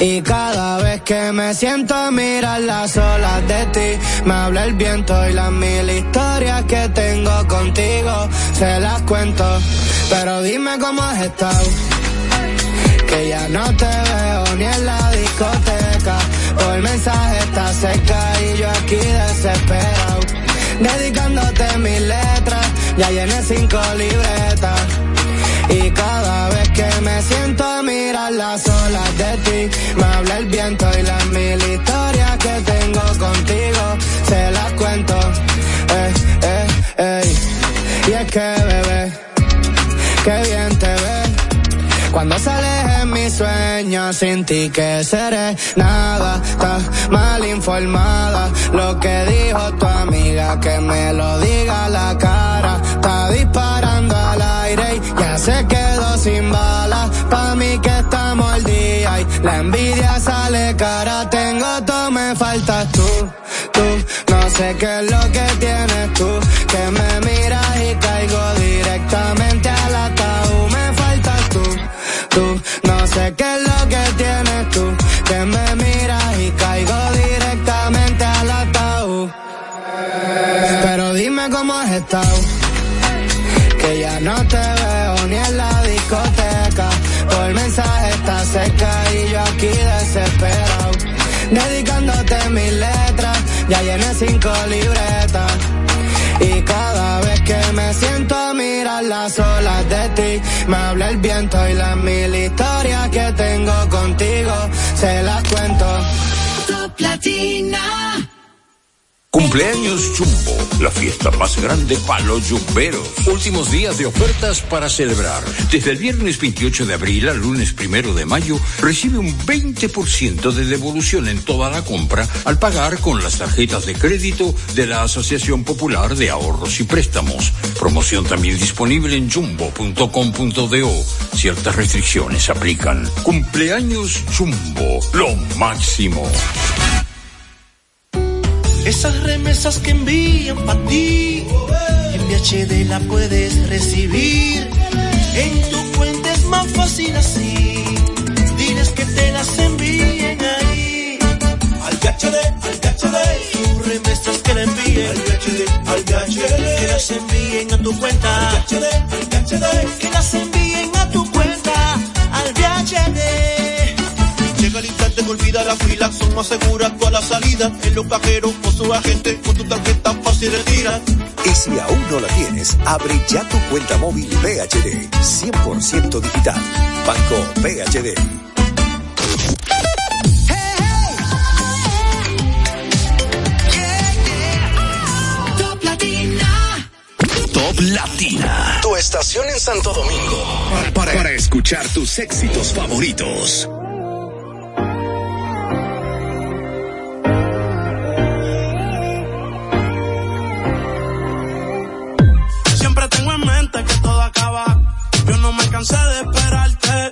Y cada vez que me siento a mirar las olas de ti, me habla el viento y las mil historias que tengo contigo, se las cuento. Pero dime cómo has estado que ya no te veo ni en la discoteca. Por mensaje está cerca y yo aquí desesperado. Dedicándote mis letras, ya llené cinco libretas. Y cada vez que me siento a mirar las olas de ti, me habla el viento y las mil historias que tengo contigo, se las cuento. Eh, eh, eh. Y es que bebé, qué bien cuando sales en mis sueños sin ti que seré nada, estás mal informada. Lo que dijo tu amiga que me lo diga la cara. Está disparando al aire y ya se quedó sin balas. Pa' mí que estamos al día y la envidia sale cara. Tengo todo, me faltas tú, tú. No sé qué es lo que tienes tú, que ya no te veo ni en la discoteca. Por mensaje está cerca y yo aquí desesperado. Dedicándote mis letras, ya llené cinco libretas. Y cada vez que me siento a mirar las olas de ti, me habla el viento y las mil historias que tengo contigo, se las cuento. Top Latina. Cumpleaños Jumbo, la fiesta más grande para los jumberos. Últimos días de ofertas para celebrar. Desde el viernes 28 de abril al lunes 1 de mayo, recibe un 20% de devolución en toda la compra al pagar con las tarjetas de crédito de la Asociación Popular de Ahorros y Préstamos. Promoción también disponible en jumbo.com.do. Ciertas restricciones aplican. Cumpleaños Jumbo, lo máximo. Esas remesas que envían para ti, en VHD la puedes recibir. En tu cuenta es más fácil así. Diles que te las envíen ahí. Al VHD, al VHD. Tus remesas que le envíen. Al VHD, al VHD. Que las envíen a tu cuenta. Al VHD, al VHD. Que las envíen a tu cuenta. Al VHD te olvida la fila, son más seguras todas las salidas. En los cajeros o su agente, con tu tarjeta fácil de tirar. Y si aún no la tienes, abre ya tu cuenta móvil PHD, 100% digital. Banco PHD. Latina, tu estación en Santo Domingo, para, escuchar tus éxitos favoritos. Yo no me cansé de esperarte.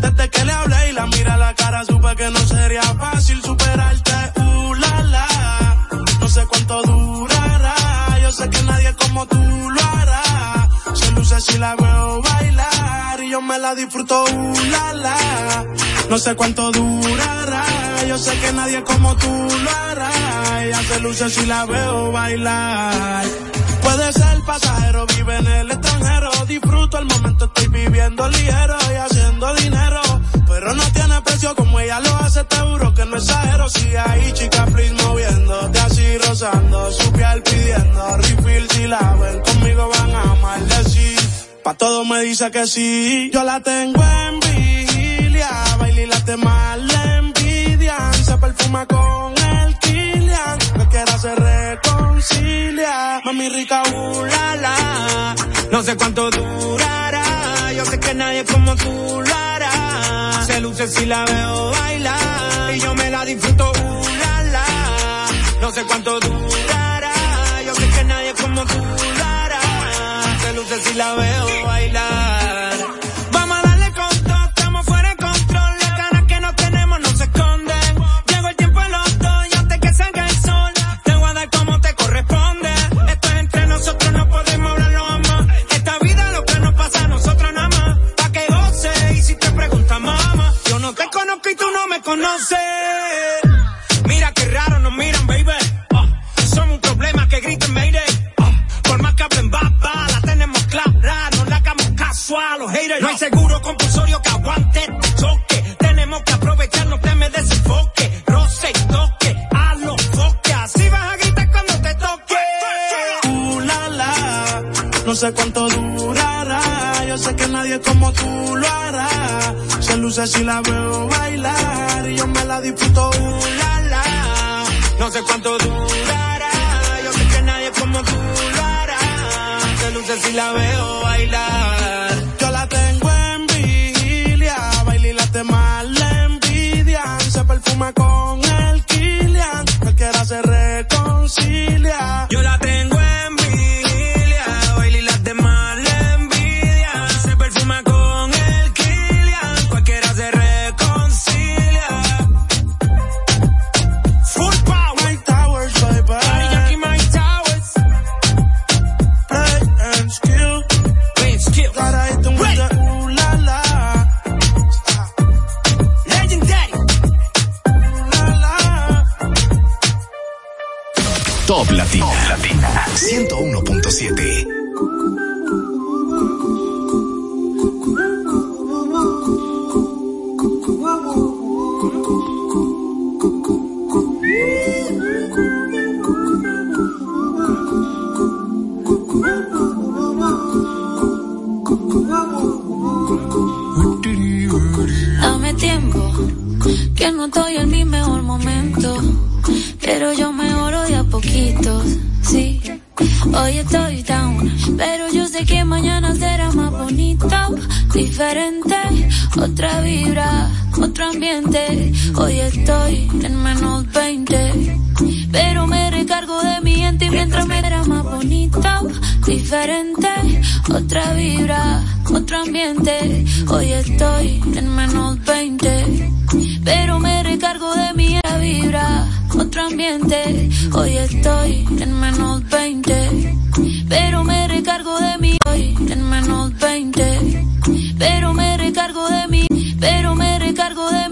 Desde que le hablé y la mira a la cara, supe que no sería fácil superarte. Uh, la. No sé cuánto durará. Yo sé que nadie como tú lo hará. Se luce si la veo bailar y yo me la disfruto. Uh, la. No sé cuánto durará. Yo sé que nadie como tú lo hará. Ella se luce si la veo bailar. Puede ser pasajero, vive en el extranjero. Disfruto el momento, estoy viviendo ligero y haciendo dinero. Pero no tiene precio como ella lo hace, te juro que no exagero. Si ahí, chica, please moviéndote así, rozando su piel pidiendo refill. Si la ven conmigo van a maldecir. Pa' todo me dice que sí. Yo la tengo en vigilia. Baila y late mal la envidian. Se perfuma con el Cualquiera se reconcilia. Mami rica, uh. No sé cuánto durará. Yo sé que nadie como tú lo hará. Se luce si la veo bailar. Y yo me la disfruto, uh. No sé cuánto durará. Yo sé que nadie como tú lo hará. Se luce si la veo bailar. Me. Mira qué raro nos miran, baby. Ah, somos un problema que griten mayday. Ah, por más que hablen baba, la tenemos clara. No le hagamos caso a los haters. No hay seguro compulsorio que aguante este choque. Tenemos que aprovecharnos que me desenfoque. Roce y toque a los foques. Así vas a gritar cuando te toque. Uh, la, la. No sé cuánto durará. Yo sé que nadie como tú lo hará. Se luce si la veo bailar. Y yo me la disfruto. Uh, la, la. No sé cuánto durará. Yo sé que nadie como tú lo hará. Se luce si la veo bailar. Yo la tengo en vigilia. Baila y late mal la envidia. Se perfuma con el Kilian. Cualquiera se reconcilia. Yo la tengo 101.7. Dame tiempo, que no estoy en mi mejor momento. Pero yo mejoro de a poquitos, sí. Hoy estoy down, pero yo sé que mañana será más bonito, diferente, otra vibra, otro ambiente. Hoy estoy en menos 20, pero me recargo de mi gente mientras me era más bonito, diferente, otra vibra, otro ambiente. Hoy estoy en menos 20, pero me recargo de mi vibra, otro ambiente. Hoy estoy en menos 20, pero me recargo de mi hoy en menos 20, pero me recargo de mi, pero me recargo de mi.